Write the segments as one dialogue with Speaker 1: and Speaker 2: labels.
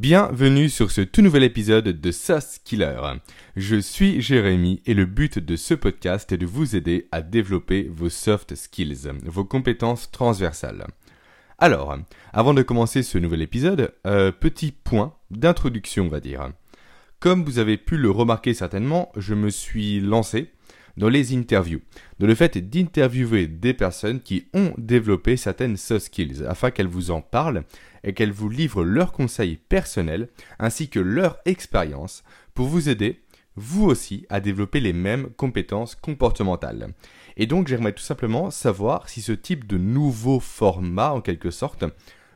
Speaker 1: Bienvenue sur ce tout nouvel épisode de SaaS Killer. Je suis Jérémy et le but de ce podcast est de vous aider à développer vos soft skills, vos compétences transversales. Alors, avant de commencer ce nouvel épisode, euh, petit point d'introduction on va dire. Comme vous avez pu le remarquer certainement, je me suis lancé dans les interviews, dans le fait d'interviewer des personnes qui ont développé certaines soft skills afin qu'elles vous en parlent et qu'elles vous livrent leurs conseils personnels ainsi que leur expérience pour vous aider, vous aussi, à développer les mêmes compétences comportementales. Et donc j'aimerais tout simplement savoir si ce type de nouveau format, en quelque sorte,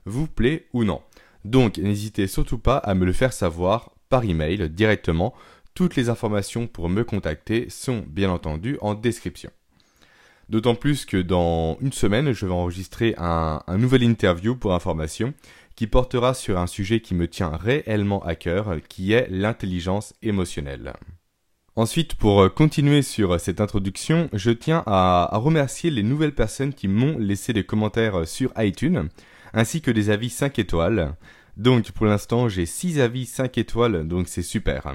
Speaker 1: vous plaît ou non. Donc n'hésitez surtout pas à me le faire savoir par email directement toutes les informations pour me contacter sont bien entendu en description. D'autant plus que dans une semaine, je vais enregistrer un, nouvel interview pour information qui portera sur un sujet qui me tient réellement à cœur, qui est l'intelligence émotionnelle. Ensuite, pour continuer sur cette introduction, je tiens à, à remercier les nouvelles personnes qui m'ont laissé des commentaires sur iTunes, ainsi que des avis 5 étoiles. Donc pour l'instant, j'ai 6 avis 5 étoiles, donc c'est super.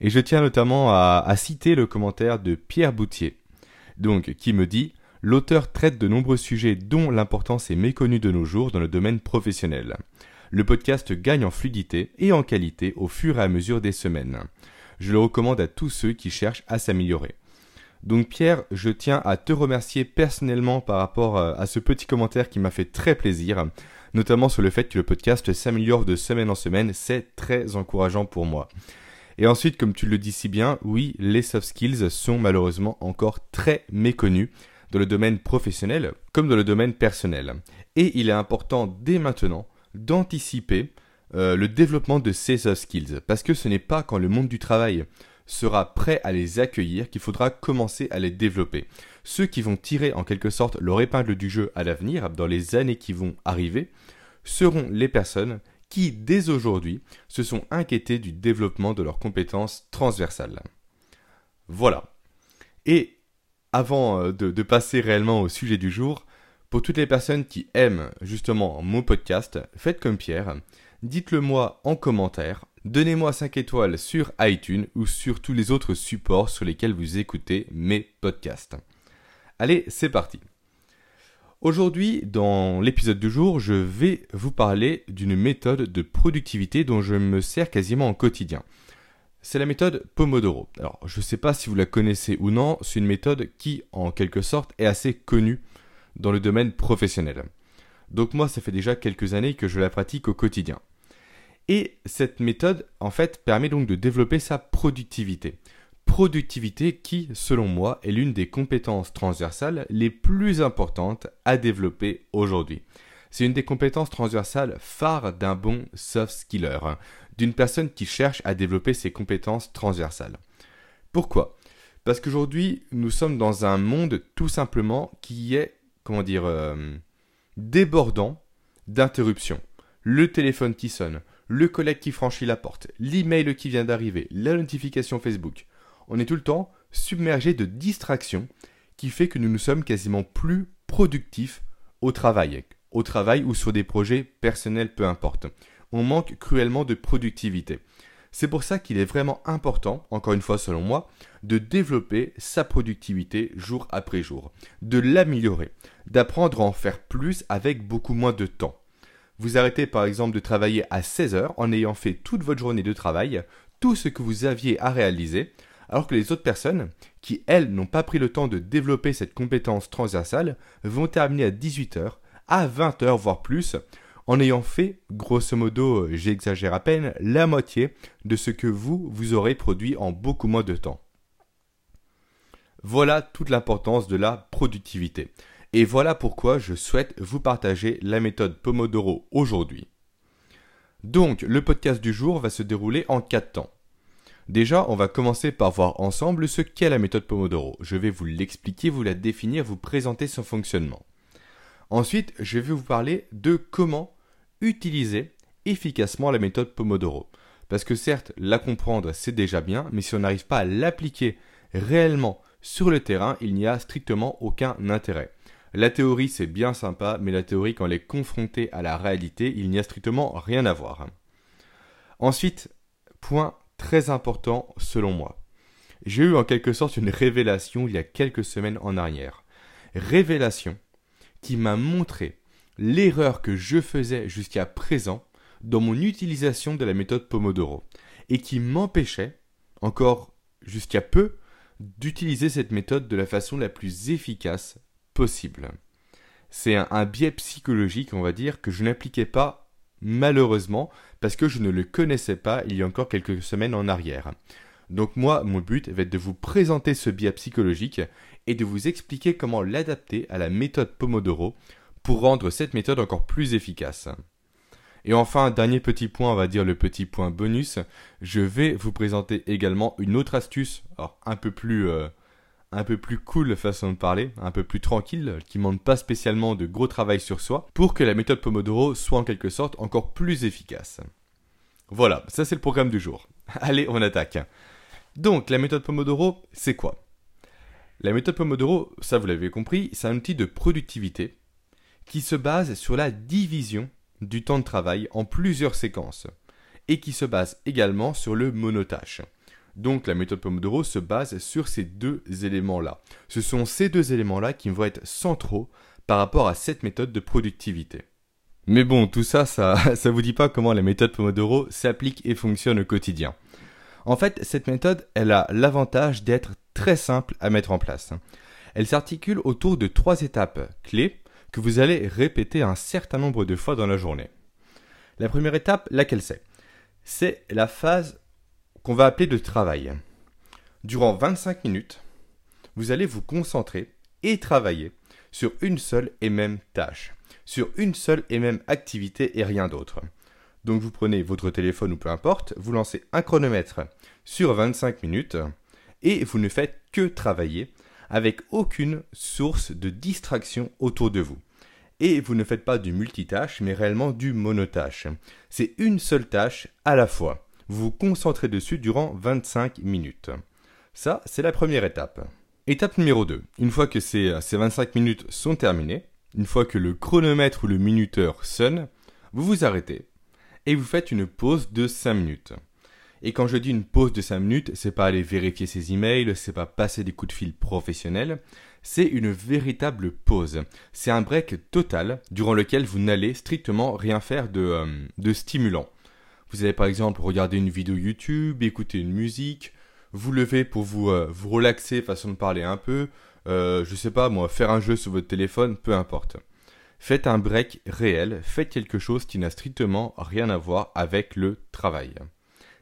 Speaker 1: Et je tiens notamment à, citer le commentaire de Pierre Boutier, donc qui me dit L'auteur traite de nombreux sujets dont l'importance est méconnue de nos jours dans le domaine professionnel. Le podcast gagne en fluidité et en qualité au fur et à mesure des semaines. Je le recommande à tous ceux qui cherchent à s'améliorer. Donc Pierre, je tiens à te remercier personnellement par rapport euh, à ce petit commentaire qui m'a fait très plaisir, notamment sur le fait que le podcast s'améliore de semaine en semaine, c'est très encourageant pour moi. Et ensuite, comme tu le dis si bien, oui, les soft skills sont malheureusement encore très méconnus dans le domaine professionnel comme dans le domaine personnel. Et il est important dès maintenant d'anticiper euh, le développement de ces soft skills, parce que ce n'est pas quand le monde du travail sera prêt à les accueillir qu'il faudra commencer à les développer. Ceux qui vont tirer en quelque sorte leur épingle du jeu à l'avenir, dans les années qui vont arriver, seront les personnes qui, dès aujourd'hui, se sont inquiétés du développement de leurs compétences transversales. Voilà. Et avant euh, de, passer réellement au sujet du jour, pour toutes les personnes qui aiment justement mon podcast, faites comme Pierre, dites-le moi en commentaire, donnez-moi 5 étoiles sur iTunes ou sur tous les autres supports sur lesquels vous écoutez mes podcasts. Allez, c'est parti. Aujourd'hui, dans l'épisode du jour, je vais vous parler d'une méthode de productivité dont je me sers quasiment au quotidien. C'est la méthode Pomodoro. Alors, je ne sais pas si vous la connaissez ou non, c'est une méthode qui, en quelque sorte, est assez connue dans le domaine professionnel. Donc moi, ça fait déjà quelques années que je la pratique au quotidien. Et cette méthode, en fait, permet donc de développer sa productivité productivité qui, selon moi, est l'une des compétences transversales les plus importantes à développer aujourd'hui. C'est une des compétences transversales phares d'un bon soft skiller, hein, d'une personne qui cherche à développer ses compétences transversales. Pourquoi? Parce qu'aujourd'hui, nous sommes dans un monde tout simplement qui est, comment dire, euh, débordant d'interruptions. Le téléphone qui sonne, le collègue qui franchit la porte, l'email qui vient d'arriver, la notification Facebook on est tout le temps submergé de distractions qui fait que nous ne sommes quasiment plus productifs au travail, au travail ou sur des projets personnels, peu importe. On manque cruellement de productivité. C'est pour ça qu'il est vraiment important, encore une fois selon moi, de développer sa productivité jour après jour, de l'améliorer, d'apprendre à en faire plus avec beaucoup moins de temps. Vous arrêtez par exemple de travailler à 16 heures en ayant fait toute votre journée de travail, tout ce que vous aviez à réaliser, alors que les autres personnes, qui elles n'ont pas pris le temps de développer cette compétence transversale, vont terminer à 18h, à 20h, voire plus, en ayant fait, grosso modo, j'exagère à peine, la moitié de ce que vous, vous aurez produit en beaucoup moins de temps. Voilà toute l'importance de la productivité. Et voilà pourquoi je souhaite vous partager la méthode Pomodoro aujourd'hui. Donc, le podcast du jour va se dérouler en quatre temps. Déjà, on va commencer par voir ensemble ce qu'est la méthode Pomodoro. Je vais vous l'expliquer, vous la définir, vous présenter son fonctionnement. Ensuite, je vais vous parler de comment utiliser efficacement la méthode Pomodoro. Parce que certes, la comprendre, c'est déjà bien, mais si on n'arrive pas à l'appliquer réellement sur le terrain, il n'y a strictement aucun intérêt. La théorie, c'est bien sympa, mais la théorie, quand elle est confrontée à la réalité, il n'y a strictement rien à voir. Ensuite, point très important selon moi. J'ai eu en quelque sorte une révélation il y a quelques semaines en arrière. Révélation qui m'a montré l'erreur que je faisais jusqu'à présent dans mon utilisation de la méthode Pomodoro et qui m'empêchait, encore jusqu'à peu, d'utiliser cette méthode de la façon la plus efficace possible. C'est un, biais psychologique, on va dire, que je n'appliquais pas malheureusement parce que je ne le connaissais pas il y a encore quelques semaines en arrière. Donc moi, mon but va être de vous présenter ce biais psychologique et de vous expliquer comment l'adapter à la méthode Pomodoro pour rendre cette méthode encore plus efficace. Et enfin, dernier petit point, on va dire le petit point bonus, je vais vous présenter également une autre astuce, alors un peu plus, euh, un peu plus cool façon de parler, un peu plus tranquille, qui ne demande pas spécialement de gros travail sur soi, pour que la méthode Pomodoro soit en quelque sorte encore plus efficace. Voilà, ça c'est le programme du jour. Allez, on attaque. Donc, la méthode Pomodoro, c'est quoi? La méthode Pomodoro, ça vous l'avez compris, c'est un outil de productivité qui se base sur la division du temps de travail en plusieurs séquences et qui se base également sur le monotâche. Donc la méthode Pomodoro se base sur ces deux éléments-là. Ce sont ces deux éléments-là qui vont être centraux par rapport à cette méthode de productivité. Mais bon, tout ça, ça ne vous dit pas comment la méthode Pomodoro s'applique et fonctionne au quotidien. En fait, cette méthode, elle a l'avantage d'être très simple à mettre en place. Elle s'articule autour de trois étapes clés que vous allez répéter un certain nombre de fois dans la journée. La première étape, laquelle c'est? C'est la phase qu'on va appeler de travail. Durant 25 minutes, vous allez vous concentrer et travailler sur une seule et même tâche, sur une seule et même activité et rien d'autre. Donc vous prenez votre téléphone ou peu importe, vous lancez un chronomètre sur 25 minutes et vous ne faites que travailler avec aucune source de distraction autour de vous. Et vous ne faites pas du multitâche, mais réellement du monotâche. C'est une seule tâche à la fois. Vous vous concentrez dessus durant 25 minutes. Ça, c'est la première étape. Étape numéro 2. Une fois que ces, ces 25 minutes sont terminées, une fois que le chronomètre ou le minuteur sonne, vous vous arrêtez et vous faites une pause de 5 minutes. Et quand je dis une pause de 5 minutes, c'est pas aller vérifier ses emails, c'est pas passer des coups de fil professionnels, c'est une véritable pause. C'est un break total durant lequel vous n'allez strictement rien faire de, euh, de stimulant. Vous allez par exemple regarder une vidéo YouTube, écouter une musique, vous lever pour vous, euh, vous relaxer, façon de parler un peu, euh, je sais pas moi, faire un jeu sur votre téléphone, peu importe. Faites un break réel, faites quelque chose qui n'a strictement rien à voir avec le travail.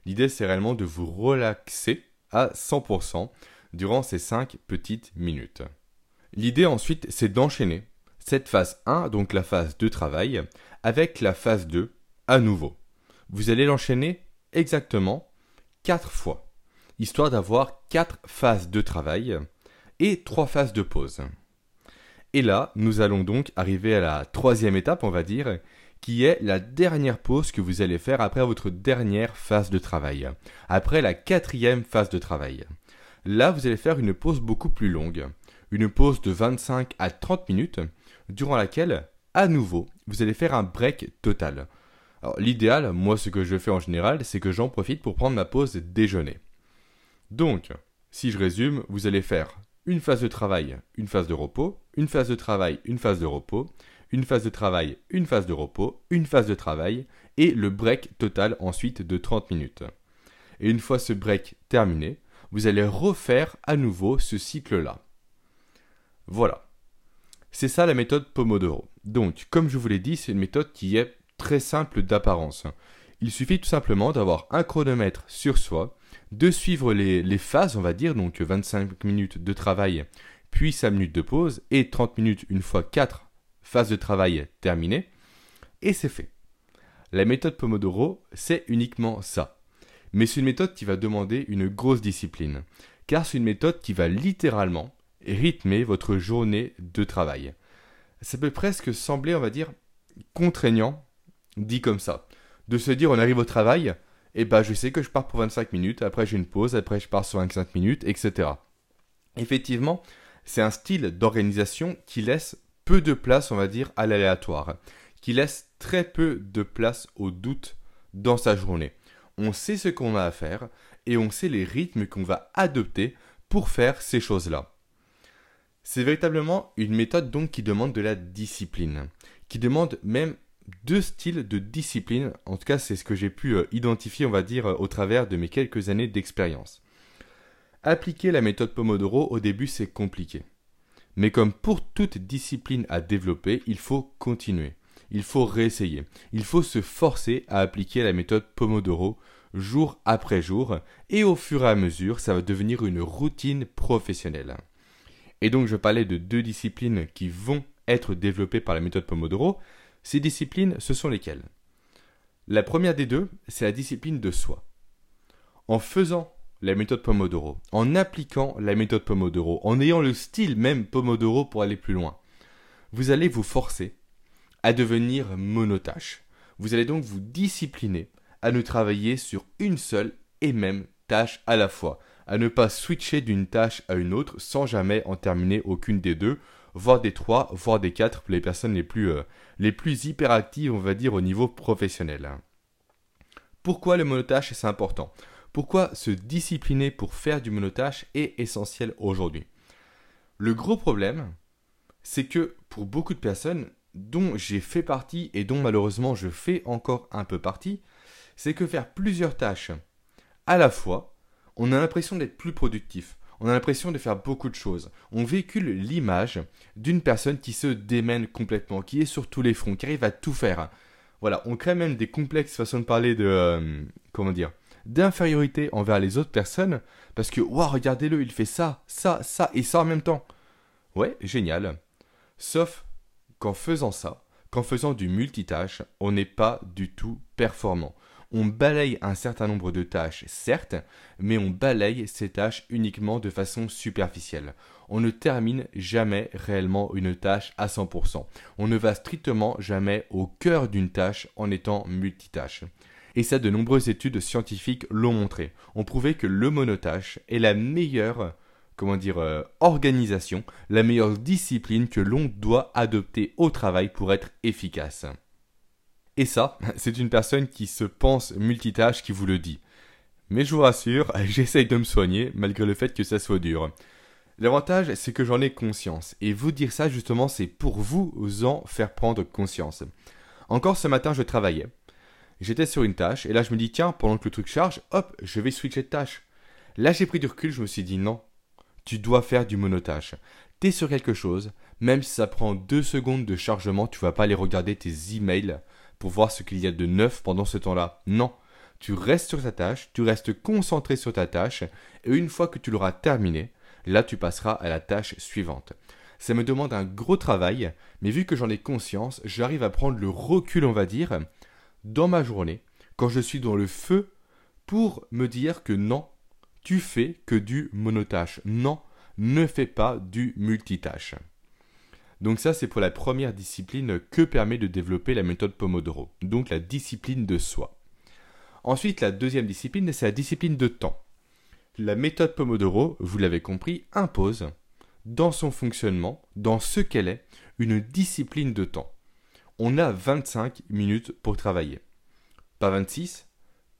Speaker 1: L'idée, c'est réellement de vous relaxer à 100% durant ces 5 petites minutes. L'idée ensuite, c'est d'enchaîner cette phase 1, donc la phase de travail, avec la phase 2 à nouveau. Vous allez l'enchaîner exactement 4 fois, histoire d'avoir 4 phases de travail et 3 phases de pause. Et là, nous allons donc arriver à la troisième étape, on va dire, qui est la dernière pause que vous allez faire après votre dernière phase de travail, après la quatrième phase de travail. Là, vous allez faire une pause beaucoup plus longue, une pause de 25 à 30 minutes, durant laquelle, à nouveau, vous allez faire un break total. L'idéal, moi ce que je fais en général, c'est que j'en profite pour prendre ma pause déjeuner. Donc, si je résume, vous allez faire une phase de travail, une phase de repos, une phase de travail, une phase de repos, une phase de travail, une phase de repos, une phase de travail, et le break total ensuite de 30 minutes. Et une fois ce break terminé, vous allez refaire à nouveau ce cycle-là. Voilà. C'est ça la méthode Pomodoro. Donc, comme je vous l'ai dit, c'est une méthode qui est très simple d'apparence. Il suffit tout simplement d'avoir un chronomètre sur soi, de suivre les, les, phases, on va dire, donc 25 minutes de travail, puis 5 minutes de pause, et 30 minutes une fois 4 phase de travail terminée, et c'est fait. La méthode Pomodoro, c'est uniquement ça. Mais c'est une méthode qui va demander une grosse discipline, car c'est une méthode qui va littéralement rythmer votre journée de travail. Ça peut presque sembler, on va dire, contraignant, dit comme ça. De se dire, on arrive au travail, et eh ben je sais que je pars pour 25 minutes, après j'ai une pause, après je pars sur 25 minutes, etc. Effectivement, c'est un style d'organisation qui laisse peu de place, on va dire, à l'aléatoire, qui laisse très peu de place au doute dans sa journée. on sait ce qu'on a à faire et on sait les rythmes qu'on va adopter pour faire ces choses-là. C'est véritablement une méthode donc qui demande de la discipline, qui demande même deux styles de discipline, en tout cas c'est ce que j'ai pu euh, identifier on va dire euh, au travers de mes quelques années d'expérience. Appliquer la méthode Pomodoro au début c'est compliqué. Mais comme pour toute discipline à développer, il faut continuer. Il faut réessayer. Il faut se forcer à appliquer la méthode Pomodoro jour après jour et au fur et à mesure, ça va devenir une routine professionnelle. Et donc je parlais de deux disciplines qui vont être développées par la méthode Pomodoro. Ces disciplines, ce sont lesquelles? La première des deux, c'est la discipline de soi. En faisant la méthode Pomodoro, en appliquant la méthode Pomodoro, en ayant le style même Pomodoro pour aller plus loin, vous allez vous forcer à devenir monotache. Vous allez donc vous discipliner à ne travailler sur une seule et même tâche à la fois, à ne pas switcher d'une tâche à une autre sans jamais en terminer aucune des deux, voire des trois, voire des quatre pour les personnes les plus, euh, les plus hyperactives, on va dire, au niveau professionnel. Pourquoi le monotache c'est important? Pourquoi se discipliner pour faire du monotâche est essentiel aujourd'hui? Le gros problème, c'est que pour beaucoup de personnes, dont j'ai fait partie et dont malheureusement je fais encore un peu partie, c'est que faire plusieurs tâches à la fois, on a l'impression d'être plus productif. On a l'impression de faire beaucoup de choses. On véhicule l'image d'une personne qui se démène complètement, qui est sur tous les fronts, qui arrive à tout faire. Voilà, on crée même des complexes façon de parler de euh, comment dire d'infériorité envers les autres personnes parce que, waouh, regardez-le, il fait ça, ça, ça et ça en même temps. Ouais, génial. Sauf qu'en faisant ça, qu'en faisant du multitâche, on n'est pas du tout performant. On balaye un certain nombre de tâches, certes, mais on balaye ces tâches uniquement de façon superficielle. On ne termine jamais réellement une tâche à 100%. On ne va strictement jamais au cœur d'une tâche en étant multitâche et ça de nombreuses études scientifiques l'ont montré. On prouvait que le monotâche est la meilleure euh, organisation, la meilleure discipline que l'on doit adopter au travail pour être efficace. Et ça, c'est une personne qui se pense multitâche qui vous le dit. Mais je vous rassure, j'essaye de me soigner malgré le fait que ça soit dur. L'avantage, c'est que j'en ai conscience. Et vous dire ça, justement, c'est pour vous en faire prendre conscience. Encore ce matin, je travaillais j'étais sur une tâche, et là je me dis, tiens, pendant que le truc charge, hop, je vais switcher de tâche. Là j'ai pris du recul, je me suis dit, non, tu dois faire du monotâche. T'es sur quelque chose, même si ça prend deux secondes de chargement, tu vas pas aller regarder tes emails pour voir ce qu'il y a de neuf pendant ce temps-là. Non, tu restes sur ta tâche, tu restes concentré sur ta tâche, et une fois que tu l'auras terminée, là tu passeras à la tâche suivante. Ça me demande un gros travail, mais vu que j'en ai conscience, j'arrive à prendre le recul, on va dire, dans ma journée, quand je suis dans le feu, pour me dire que non, tu fais que du monotâche. Non, ne fais pas du multitâche. Donc ça, c'est pour la première discipline que permet de développer la méthode Pomodoro, donc la discipline de soi. Ensuite, la deuxième discipline, c'est la discipline de temps. La méthode Pomodoro, vous l'avez compris, impose, dans son fonctionnement, dans ce qu'elle est, une discipline de temps on a 25 minutes pour travailler. Pas 26,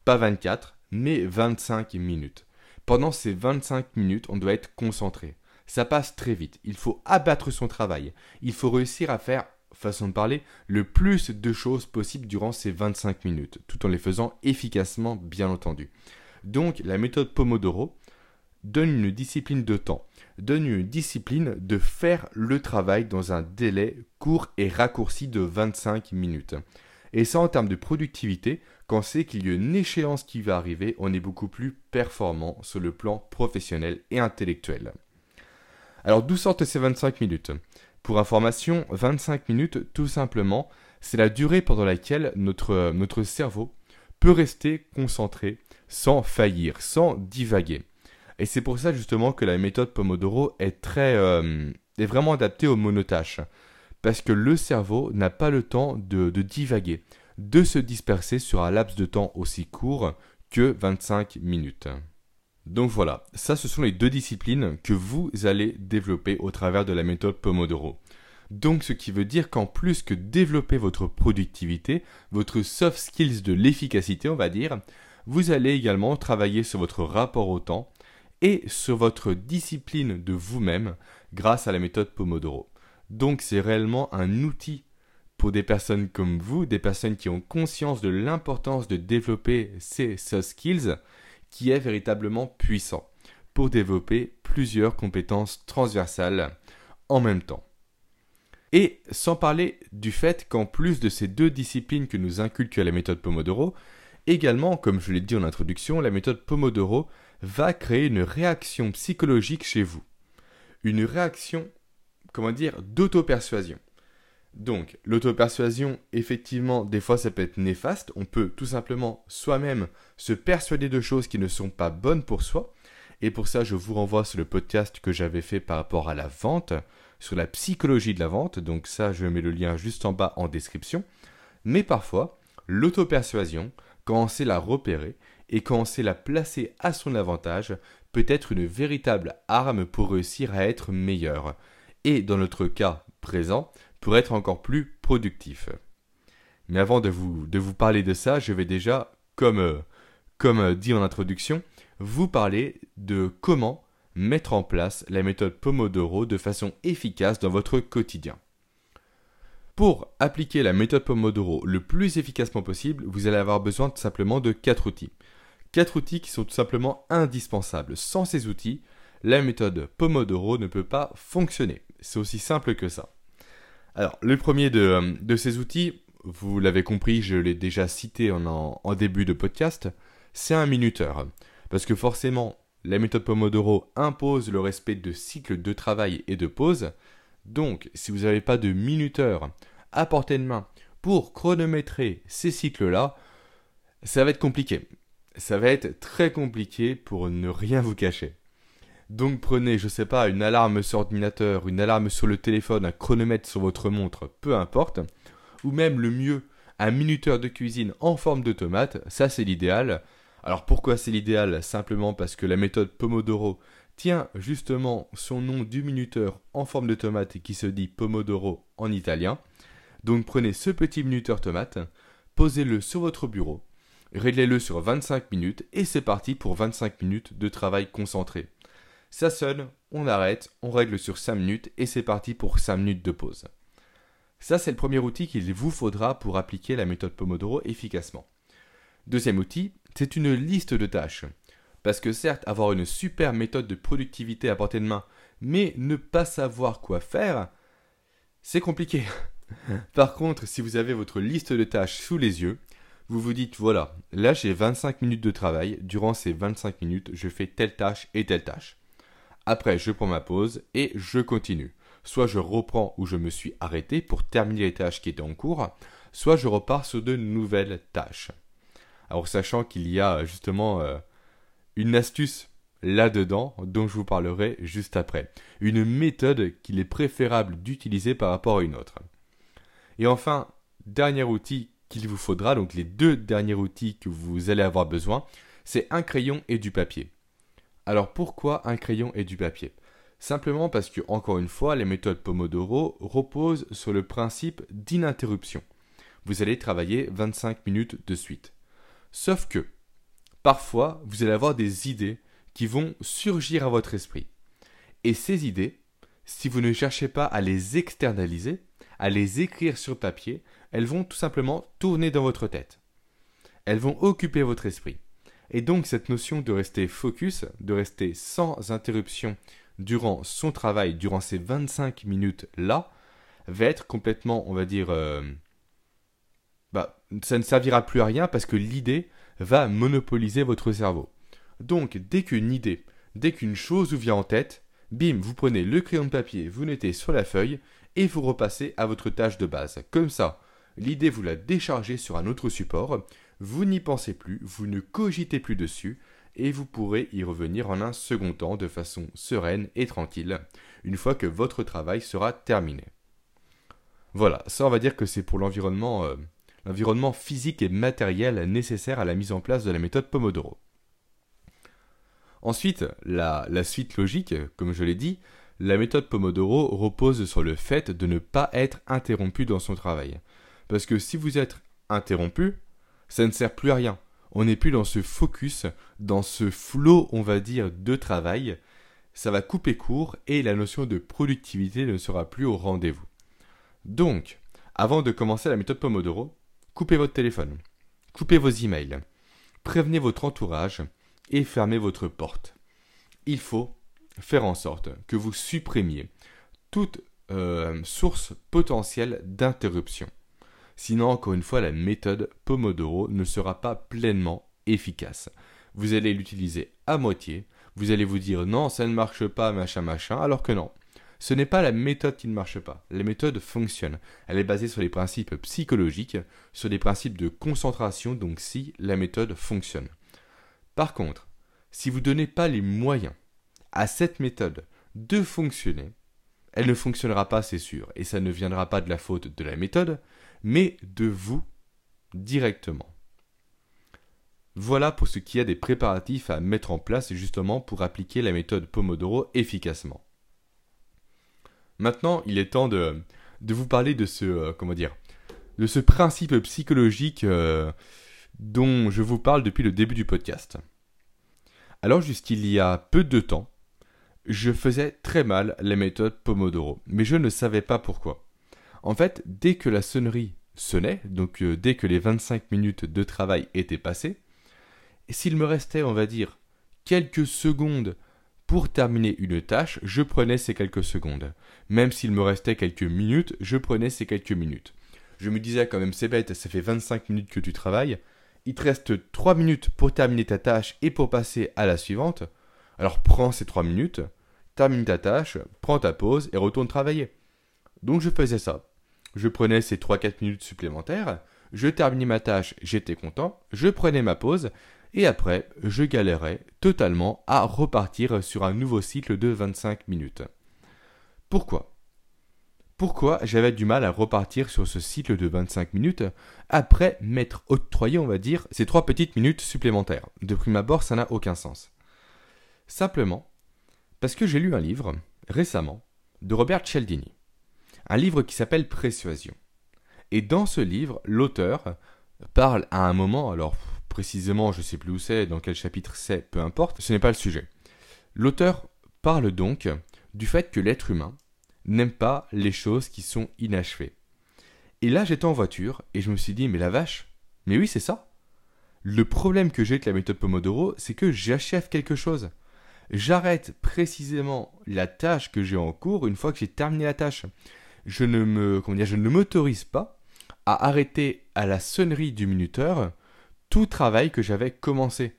Speaker 1: pas 24, mais 25 minutes. Pendant ces 25 minutes, on doit être concentré. Ça passe très vite. Il faut abattre son travail. Il faut réussir à faire, façon de parler, le plus de choses possible durant ces 25 minutes, tout en les faisant efficacement, bien entendu. Donc, la méthode Pomodoro donne une discipline de temps donne une discipline de faire le travail dans un délai court et raccourci de 25 minutes. Et ça, en termes de productivité, quand c'est qu'il y a une échéance qui va arriver, on est beaucoup plus performant sur le plan professionnel et intellectuel. Alors, d'où sortent ces 25 minutes? Pour information, 25 minutes, tout simplement, c'est la durée pendant laquelle notre, notre cerveau peut rester concentré sans faillir, sans divaguer. Et c'est pour ça justement que la méthode Pomodoro est très euh, vraiment adaptée aux monotâches. Parce que le cerveau n'a pas le temps de, de divaguer, de se disperser sur un laps de temps aussi court que 25 minutes. Donc voilà, ça ce sont les deux disciplines que vous allez développer au travers de la méthode Pomodoro. Donc ce qui veut dire qu'en plus que développer votre productivité, votre soft skills de l'efficacité on va dire, vous allez également travailler sur votre rapport au temps et sur votre discipline de vous-même grâce à la méthode Pomodoro. Donc c'est réellement un outil pour des personnes comme vous, des personnes qui ont conscience de l'importance de développer ces soft skills, qui est véritablement puissant pour développer plusieurs compétences transversales en même temps. Et sans parler du fait qu'en plus de ces deux disciplines que nous inculque la méthode Pomodoro, également, comme je l'ai dit en introduction, la méthode Pomodoro va créer une réaction psychologique chez vous. Une réaction, comment dire, d'auto-persuasion. Donc, l'auto-persuasion, effectivement, des fois ça peut être néfaste. On peut tout simplement soi-même se persuader de choses qui ne sont pas bonnes pour soi. Et pour ça, je vous renvoie sur le podcast que j'avais fait par rapport à la vente, sur la psychologie de la vente. Donc ça, je mets le lien juste en bas en description. Mais parfois, l'auto-persuasion, quand on sait la repérer et quand on sait la placer à son avantage, peut être une véritable arme pour réussir à être meilleur. Et dans notre cas présent, pour être encore plus productif. Mais avant de vous, parler de ça, je vais déjà, comme, euh, comme euh, dit en introduction, vous parler de comment mettre en place la méthode Pomodoro de façon efficace dans votre quotidien. Pour appliquer la méthode Pomodoro le plus efficacement possible, vous allez avoir besoin tout simplement de quatre outils. Quatre outils qui sont tout simplement indispensables. Sans ces outils, la méthode Pomodoro ne peut pas fonctionner. C'est aussi simple que ça. Alors, le premier de, euh, ces outils, vous l'avez compris, je l'ai déjà cité en, en début de podcast, c'est un minuteur. Parce que forcément, la méthode Pomodoro impose le respect de cycles de travail et de pause. Donc, si vous n'avez pas de minuteur à portée de main pour chronométrer ces cycles-là, ça va être compliqué. Ça va être très compliqué pour ne rien vous cacher. Donc prenez, je sais pas, une alarme sur ordinateur, une alarme sur le téléphone, un chronomètre sur votre montre, peu importe, ou même le mieux, un minuteur de cuisine en forme de tomate, ça c'est l'idéal. Alors pourquoi c'est l'idéal? Simplement parce que la méthode Pomodoro tient justement son nom du minuteur en forme de tomate qui se dit Pomodoro en italien. Donc prenez ce petit minuteur tomate, posez-le sur votre bureau, réglez-le sur 25 minutes et c'est parti pour 25 minutes de travail concentré. Ça sonne, on arrête, on règle sur 5 minutes et c'est parti pour 5 minutes de pause. Ça c'est le premier outil qu'il vous faudra pour appliquer la méthode Pomodoro efficacement. Deuxième outil, c'est une liste de tâches. Parce que certes, avoir une super méthode de productivité à portée de main, mais ne pas savoir quoi faire, c'est compliqué. Par contre, si vous avez votre liste de tâches sous les yeux, vous vous dites voilà, là j'ai 25 minutes de travail, durant ces 25 minutes, je fais telle tâche et telle tâche. Après, je prends ma pause et je continue. Soit je reprends où je me suis arrêté pour terminer les tâches qui étaient en cours, soit je repars sur de nouvelles tâches. Alors sachant qu'il y a justement euh, une astuce là-dedans dont je vous parlerai juste après. Une méthode qu'il est préférable d'utiliser par rapport à une autre. Et enfin, dernier outil qu'il vous faudra, donc les deux derniers outils que vous allez avoir besoin, c'est un crayon et du papier. Alors pourquoi un crayon et du papier? Simplement parce que, encore une fois, les méthodes Pomodoro reposent sur le principe d'ininterruption. Vous allez travailler 25 minutes de suite. Sauf que, parfois, vous allez avoir des idées qui vont surgir à votre esprit. Et ces idées, si vous ne cherchez pas à les externaliser, à les écrire sur papier, elles vont tout simplement tourner dans votre tête. Elles vont occuper votre esprit. Et donc cette notion de rester focus, de rester sans interruption durant son travail, durant ces 25 minutes-là, va être complètement, on va dire, euh, bah, ça ne servira plus à rien parce que l'idée va monopoliser votre cerveau. Donc, dès qu'une idée, dès qu'une chose vous vient en tête, bim, vous prenez le crayon de papier, vous notez sur la feuille et vous repassez à votre tâche de base. Comme ça, l'idée vous la déchargez sur un autre support, vous n'y pensez plus, vous ne cogitez plus dessus et vous pourrez y revenir en un second temps de façon sereine et tranquille, une fois que votre travail sera terminé. Voilà, ça on va dire que c'est pour l'environnement euh, l'environnement physique et matériel nécessaire à la mise en place de la méthode Pomodoro. Ensuite, la, suite logique, comme je l'ai dit, la méthode Pomodoro repose sur le fait de ne pas être interrompu dans son travail. Parce que si vous êtes interrompu, ça ne sert plus à rien. On n'est plus dans ce focus, dans ce flow, on va dire, de travail. Ça va couper court et la notion de productivité ne sera plus au rendez-vous. Donc, avant de commencer la méthode Pomodoro, coupez votre téléphone, coupez vos emails, prévenez votre entourage et fermez votre porte. Il faut faire en sorte que vous supprimiez toute euh, source potentielle d'interruption. Sinon, encore une fois, la méthode Pomodoro ne sera pas pleinement efficace. Vous allez l'utiliser à moitié, vous allez vous dire non, ça ne marche pas, machin, machin, alors que non. Ce n'est pas la méthode qui ne marche pas. La méthode fonctionne. Elle est basée sur les principes psychologiques, sur des principes de concentration, donc si la méthode fonctionne. Par contre, si vous ne donnez pas les moyens à cette méthode de fonctionner, elle ne fonctionnera pas, c'est sûr, et ça ne viendra pas de la faute de la méthode, mais de vous directement. Voilà pour ce qui est des préparatifs à mettre en place justement pour appliquer la méthode Pomodoro efficacement. Maintenant, il est temps de, vous parler de ce euh, comment dire de ce principe psychologique euh, dont je vous parle depuis le début du podcast. Alors jusqu'il y a peu de temps, je faisais très mal la méthode Pomodoro, mais je ne savais pas pourquoi. En fait, dès que la sonnerie sonnait, donc euh, dès que les 25 minutes de travail étaient passées, s'il me restait, on va dire, quelques secondes pour terminer une tâche, je prenais ces quelques secondes. Même s'il me restait quelques minutes, je prenais ces quelques minutes. Je me disais quand même c'est bête, ça fait 25 minutes que tu travailles, il te reste 3 minutes pour terminer ta tâche et pour passer à la suivante. Alors prends ces 3 minutes, termine ta tâche, prends ta pause et retourne travailler. Donc je faisais ça. Je prenais ces 3-4 minutes supplémentaires, je terminais ma tâche, j'étais content, je prenais ma pause, et après, je galérais totalement à repartir sur un nouveau cycle de 25 minutes. Pourquoi? Pourquoi j'avais du mal à repartir sur ce cycle de 25 minutes après m'être octroyé, on va dire, ces 3 petites minutes supplémentaires? De prime abord, ça n'a aucun sens. Simplement parce que j'ai lu un livre, récemment, de Robert Cialdini. Un livre qui s'appelle Persuasion. Et dans ce livre, l'auteur parle à un moment, alors précisément, je ne sais plus où c'est, dans quel chapitre c'est, peu importe, ce n'est pas le sujet. L'auteur parle donc du fait que l'être humain n'aime pas les choses qui sont inachevées. Et là, j'étais en voiture et je me suis dit, mais la vache, mais oui, c'est ça. Le problème que j'ai avec la méthode Pomodoro, c'est que j'achève quelque chose j'arrête précisément la tâche que j'ai en cours une fois que j'ai terminé la tâche. Je ne me, comment dire, je ne m'autorise pas à arrêter à la sonnerie du minuteur tout travail que j'avais commencé.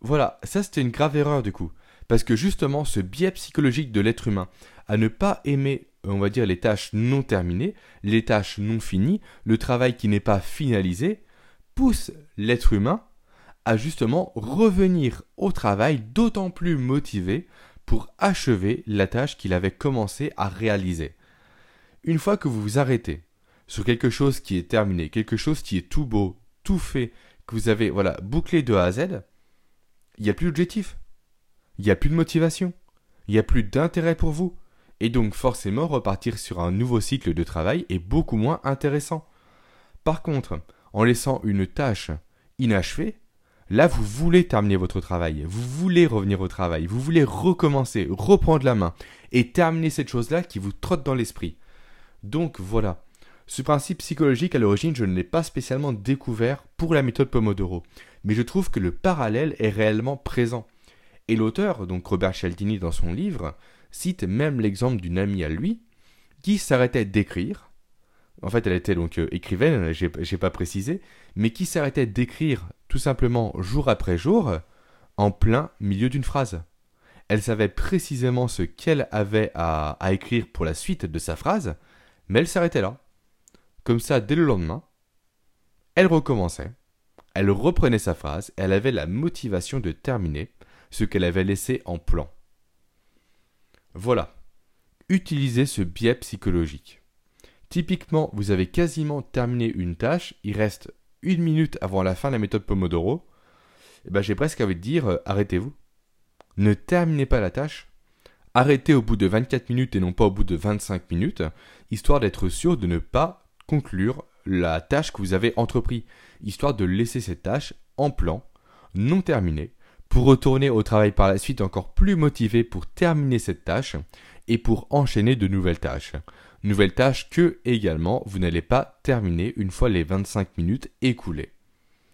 Speaker 1: Voilà, ça c'était une grave erreur du coup. Parce que justement, ce biais psychologique de l'être humain à ne pas aimer, on va dire, les tâches non terminées, les tâches non finies, le travail qui n'est pas finalisé, pousse l'être humain à justement revenir au travail d'autant plus motivé pour achever la tâche qu'il avait commencé à réaliser. Une fois que vous vous arrêtez sur quelque chose qui est terminé, quelque chose qui est tout beau, tout fait, que vous avez voilà, bouclé de A à Z, il n'y a plus d'objectif. Il n'y a plus de motivation. Il n'y a plus d'intérêt pour vous. Et donc forcément repartir sur un nouveau cycle de travail est beaucoup moins intéressant. Par contre, en laissant une tâche inachevée, Là, vous voulez terminer votre travail, vous voulez revenir au travail, vous voulez recommencer, reprendre la main et terminer cette chose-là qui vous trotte dans l'esprit. Donc voilà. Ce principe psychologique à l'origine, je ne l'ai pas spécialement découvert pour la méthode Pomodoro, mais je trouve que le parallèle est réellement présent. Et l'auteur, donc Robert Cialdini dans son livre, cite même l'exemple d'une amie à lui qui s'arrêtait d'écrire en fait elle était donc euh, écrivaine, j'ai pas précisé, mais qui s'arrêtait d'écrire tout simplement jour après jour en plein milieu d'une phrase. Elle savait précisément ce qu'elle avait à, à écrire pour la suite de sa phrase, mais elle s'arrêtait là. Comme ça, dès le lendemain, elle recommençait, elle reprenait sa phrase, elle avait la motivation de terminer ce qu'elle avait laissé en plan. Voilà. Utilisez ce biais psychologique. Typiquement, vous avez quasiment terminé une tâche, il reste une minute avant la fin de la méthode Pomodoro. Eh ben, j'ai presque envie de dire euh, arrêtez-vous. Ne terminez pas la tâche. Arrêtez au bout de 24 minutes et non pas au bout de 25 minutes, histoire d'être sûr de ne pas conclure la tâche que vous avez entreprise, histoire de laisser cette tâche en plan, non terminé, pour retourner au travail par la suite encore plus motivé pour terminer cette tâche et pour enchaîner de nouvelles tâches. Nouvelles tâches que, également, vous n'allez pas terminer une fois les 25 minutes écoulées.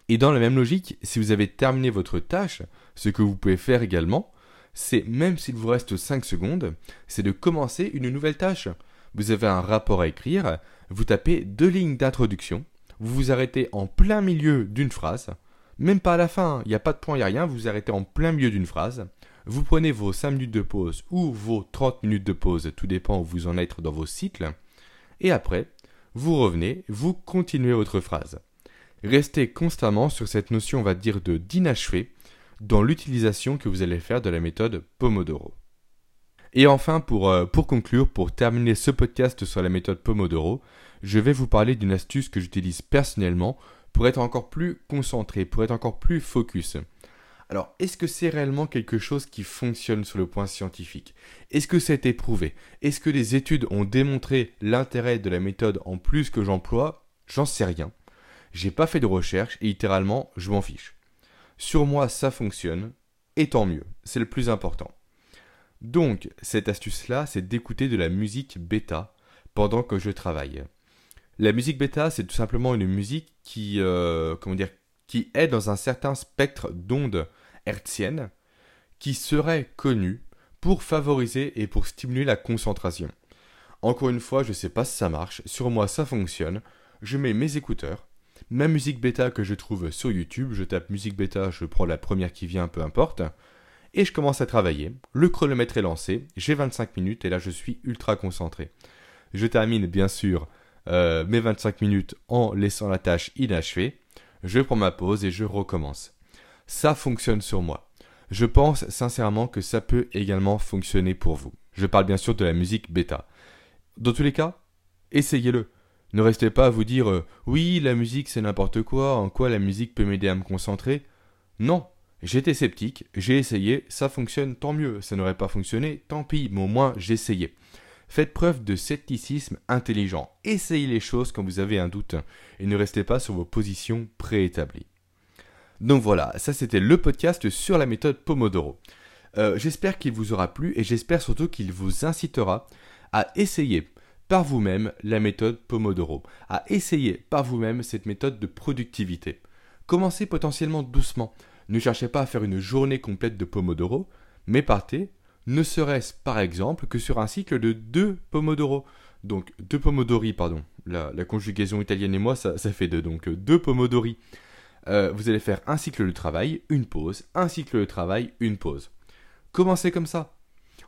Speaker 1: Et dans la même logique, si vous avez terminé votre tâche, ce que vous pouvez faire également, c'est même s'il vous reste 5 secondes, c'est de commencer une nouvelle tâche. Vous avez un rapport à écrire, vous tapez deux lignes d'introduction, vous vous arrêtez en plein milieu d'une phrase, même pas à la fin, il n'y a pas de point, il n'y a rien, vous vous arrêtez en plein milieu d'une phrase, vous prenez vos 5 minutes de pause ou vos 30 minutes de pause, tout dépend où vous en êtes dans vos cycles, et après, vous revenez, vous continuez votre phrase. Restez constamment sur cette notion, on va dire, de d'inachevé dans l'utilisation que vous allez faire de la méthode Pomodoro. Et enfin, pour, euh, pour conclure, pour terminer ce podcast sur la méthode Pomodoro, je vais vous parler d'une astuce que j'utilise personnellement pour être encore plus concentré, pour être encore plus focus. Alors, est-ce que c'est réellement quelque chose qui fonctionne sur le point scientifique? Est-ce que c'est éprouvé? Est-ce que les études ont démontré l'intérêt de la méthode en plus que j'emploie? J'en sais rien. J'ai pas fait de recherche et littéralement, je m'en fiche. Sur moi, ça fonctionne, et tant mieux, c'est le plus important. Donc, cette astuce-là, c'est d'écouter de la musique bêta pendant que je travaille. La musique bêta, c'est tout simplement une musique qui, euh, comment dire, qui est dans un certain spectre d'ondes hertziennes qui serait connu pour favoriser et pour stimuler la concentration. Encore une fois, je ne sais pas si ça marche, sur moi ça fonctionne, je mets mes écouteurs, ma musique bêta que je trouve sur YouTube, je tape musique bêta, je prends la première qui vient, peu importe, et je commence à travailler. Le chronomètre est lancé, j'ai 25 minutes et là je suis ultra concentré. Je termine bien sûr euh, mes 25 minutes en laissant la tâche inachevée, je prends ma pause et je recommence. Ça fonctionne sur moi. Je pense sincèrement que ça peut également fonctionner pour vous. Je parle bien sûr de la musique bêta. Dans tous les cas, essayez-le. Ne restez pas à vous dire euh, oui, la musique c'est n'importe quoi, en quoi la musique peut m'aider à me concentrer. Non, j'étais sceptique, j'ai essayé, ça fonctionne, tant mieux. Ça n'aurait pas fonctionné, tant pis, mais au moins j'ai essayé. Faites preuve de scepticisme intelligent. Essayez les choses quand vous avez un doute et ne restez pas sur vos positions préétablies. Donc voilà, ça c'était le podcast sur la méthode Pomodoro. Euh, j'espère qu'il vous aura plu et j'espère surtout qu'il vous incitera à essayer par vous-même la méthode Pomodoro, à essayer par vous-même cette méthode de productivité. Commencez potentiellement doucement. Ne cherchez pas à faire une journée complète de Pomodoro, mais partez ne serait-ce par exemple que sur un cycle de deux pomodoro. Donc deux pomodori, pardon. La, conjugaison italienne et moi, ça, fait deux. Donc deux pomodori. Euh, vous allez faire un cycle de travail, une pause, un cycle de travail, une pause. Commencez comme ça.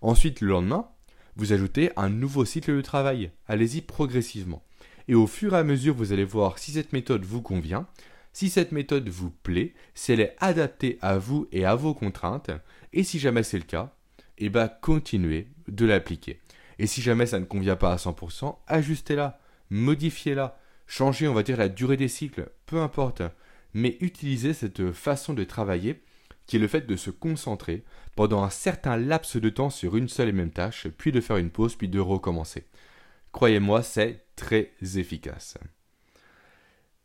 Speaker 1: Ensuite, le lendemain, vous ajoutez un nouveau cycle de travail. Allez-y progressivement. Et au fur et à mesure, vous allez voir si cette méthode vous convient, si cette méthode vous plaît, si elle est adaptée à vous et à vos contraintes, et si jamais c'est le cas, eh ben, continuez de l'appliquer. Et si jamais ça ne convient pas à 100%, ajustez-la, modifiez-la, changez on va dire la durée des cycles, peu importe. Mais utilisez cette façon de travailler qui est le fait de se concentrer pendant un certain laps de temps sur une seule et même tâche, puis de faire une pause, puis de recommencer. Croyez-moi, c'est très efficace.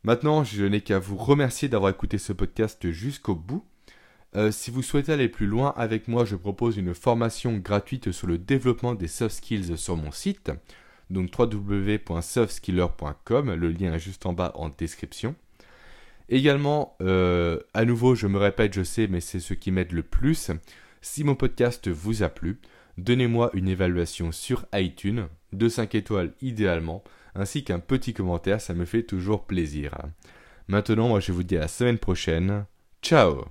Speaker 1: Maintenant, je n'ai qu'à vous remercier d'avoir écouté ce podcast jusqu'au bout. Euh, si vous souhaitez aller plus loin avec moi, je propose une formation gratuite sur le développement des soft skills sur mon site, donc www.softskiller.com, le lien est juste en bas en description. Également, euh, à nouveau, je me répète, je sais, mais c'est ce qui m'aide le plus. Si mon podcast vous a plu, donnez-moi une évaluation sur iTunes, de 5 étoiles idéalement, ainsi qu'un petit commentaire, ça me fait toujours plaisir. Maintenant, moi je vous dis à la semaine prochaine. Ciao